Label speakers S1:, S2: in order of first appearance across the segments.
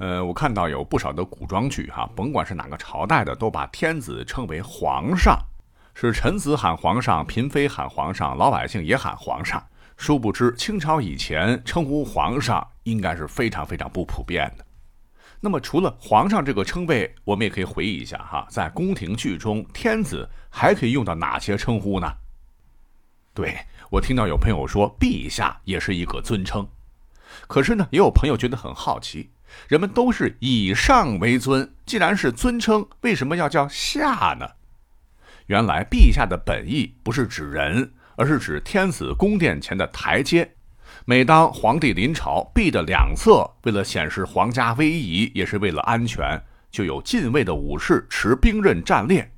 S1: 呃，我看到有不少的古装剧哈，甭管是哪个朝代的，都把天子称为皇上，是臣子喊皇上，嫔妃喊皇上，老百姓也喊皇上。殊不知，清朝以前称呼皇上应该是非常非常不普遍的。那么，除了皇上这个称谓，我们也可以回忆一下哈，在宫廷剧中，天子还可以用到哪些称呼呢？对我听到有朋友说，陛下也是一个尊称。可是呢，也有朋友觉得很好奇。人们都是以上为尊，既然是尊称，为什么要叫下呢？原来陛下的本意不是指人，而是指天子宫殿前的台阶。每当皇帝临朝，壁的两侧为了显示皇家威仪，也是为了安全，就有禁卫的武士持兵刃站列。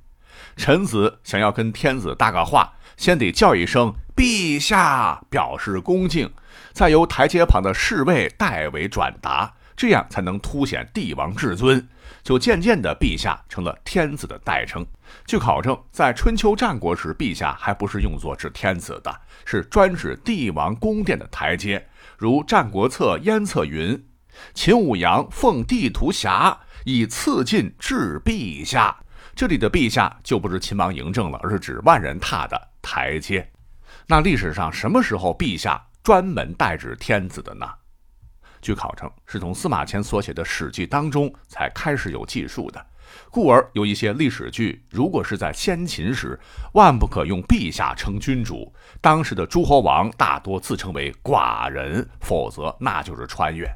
S1: 臣子想要跟天子搭个话，先得叫一声“陛下”，表示恭敬，再由台阶旁的侍卫代为转达。这样才能凸显帝王至尊，就渐渐的，陛下成了天子的代称。据考证，在春秋战国时，陛下还不是用作指天子的，是专指帝王宫殿的台阶。如《战国策·燕策》云：“秦舞阳奉地图侠，以次进至陛下。”这里的陛下就不是秦王嬴政了，而是指万人踏的台阶。那历史上什么时候陛下专门代指天子的呢？据考证，是从司马迁所写的《史记》当中才开始有记述的，故而有一些历史剧，如果是在先秦时，万不可用陛下称君主，当时的诸侯王大多自称为寡人，否则那就是穿越。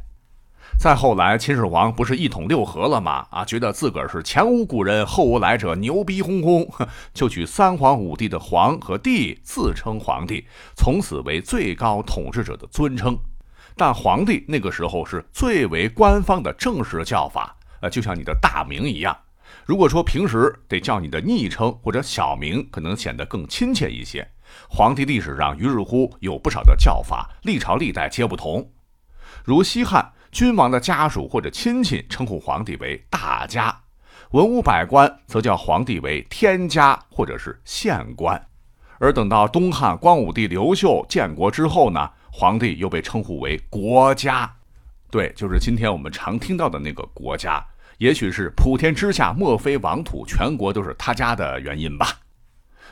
S1: 再后来，秦始皇不是一统六合了吗？啊，觉得自个儿是前无古人后无来者，牛逼哄哄，就取三皇五帝的皇和帝自称皇帝，从此为最高统治者的尊称。但皇帝那个时候是最为官方的正式叫法，呃，就像你的大名一样。如果说平时得叫你的昵称或者小名，可能显得更亲切一些。皇帝历史上于是乎有不少的叫法，历朝历代皆不同。如西汉君王的家属或者亲戚称呼皇帝为大家，文武百官则叫皇帝为天家或者是县官。而等到东汉光武帝刘秀建国之后呢？皇帝又被称呼为国家，对，就是今天我们常听到的那个国家，也许是普天之下莫非王土，全国都是他家的原因吧。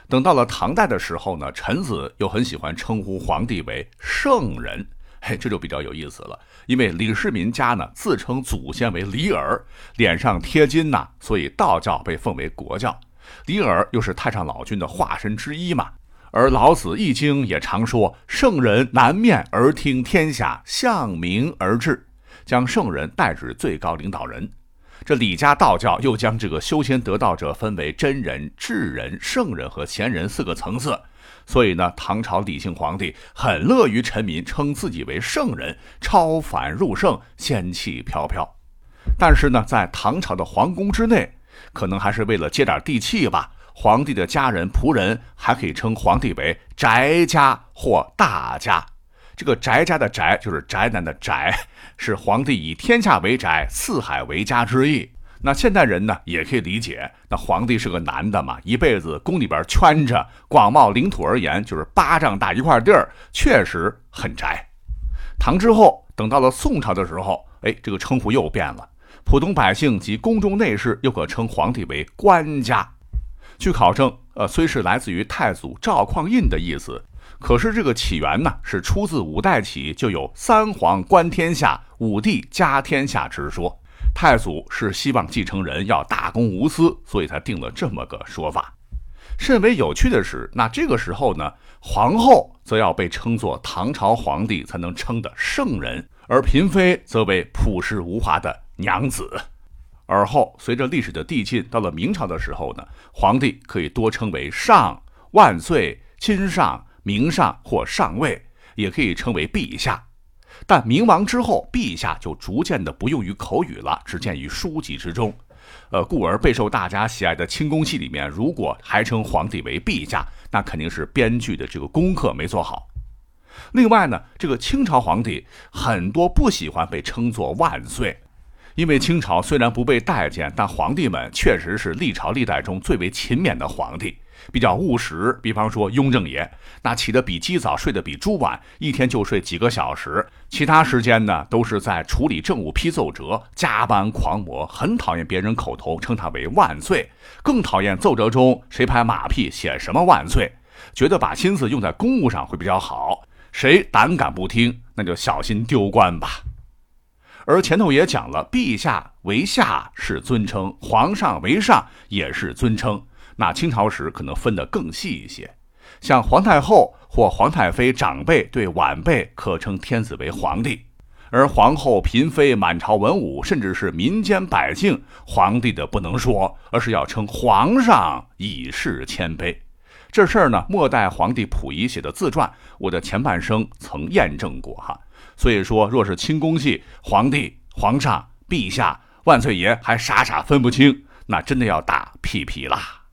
S1: 等到了唐代的时候呢，臣子又很喜欢称呼皇帝为圣人，嘿，这就比较有意思了。因为李世民家呢自称祖先为李耳，脸上贴金呐，所以道教被奉为国教。李耳又是太上老君的化身之一嘛。而老子《易经》也常说：“圣人南面而听天下，向明而治，将圣人代指最高领导人。”这李家道教又将这个修仙得道者分为真人、智人、圣人和贤人四个层次。所以呢，唐朝李姓皇帝很乐于臣民称自己为圣人，超凡入圣，仙气飘飘。但是呢，在唐朝的皇宫之内，可能还是为了接点地气吧。皇帝的家人、仆人还可以称皇帝为宅家或大家。这个宅家的宅就是宅男的宅，是皇帝以天下为宅、四海为家之意。那现代人呢，也可以理解，那皇帝是个男的嘛，一辈子宫里边圈着，广袤领土而言，就是巴掌大一块地儿，确实很宅。唐之后，等到了宋朝的时候，哎，这个称呼又变了，普通百姓及宫中内侍又可称皇帝为官家。据考证，呃，虽是来自于太祖赵匡胤的意思，可是这个起源呢，是出自五代起就有三皇观天下，五帝家天下之说。太祖是希望继承人要大公无私，所以才定了这么个说法。甚为有趣的是，那这个时候呢，皇后则要被称作唐朝皇帝才能称的圣人，而嫔妃则为朴实无华的娘子。而后，随着历史的递进，到了明朝的时候呢，皇帝可以多称为上、万岁、亲上、明上或上位，也可以称为陛下。但明亡之后，陛下就逐渐的不用于口语了，只见于书籍之中。呃，故而备受大家喜爱的清宫戏里面，如果还称皇帝为陛下，那肯定是编剧的这个功课没做好。另外呢，这个清朝皇帝很多不喜欢被称作万岁。因为清朝虽然不被待见，但皇帝们确实是历朝历代中最为勤勉的皇帝。比较务实。比方说雍正爷，那起得比鸡早，睡得比猪晚，一天就睡几个小时，其他时间呢都是在处理政务批奏折，加班狂魔，很讨厌别人口头称他为万岁，更讨厌奏折中谁拍马屁写什么万岁，觉得把心思用在公务上会比较好。谁胆敢不听，那就小心丢官吧。而前头也讲了，陛下为下是尊称，皇上为上也是尊称。那清朝时可能分得更细一些，像皇太后或皇太妃长辈对晚辈可称天子为皇帝，而皇后、嫔妃、满朝文武，甚至是民间百姓，皇帝的不能说，而是要称皇上，以示谦卑。这事儿呢，末代皇帝溥仪写的自传，我的前半生曾验证过哈。所以说，若是清宫戏，皇帝、皇上、陛下、万岁爷还傻傻分不清，那真的要打屁屁啦。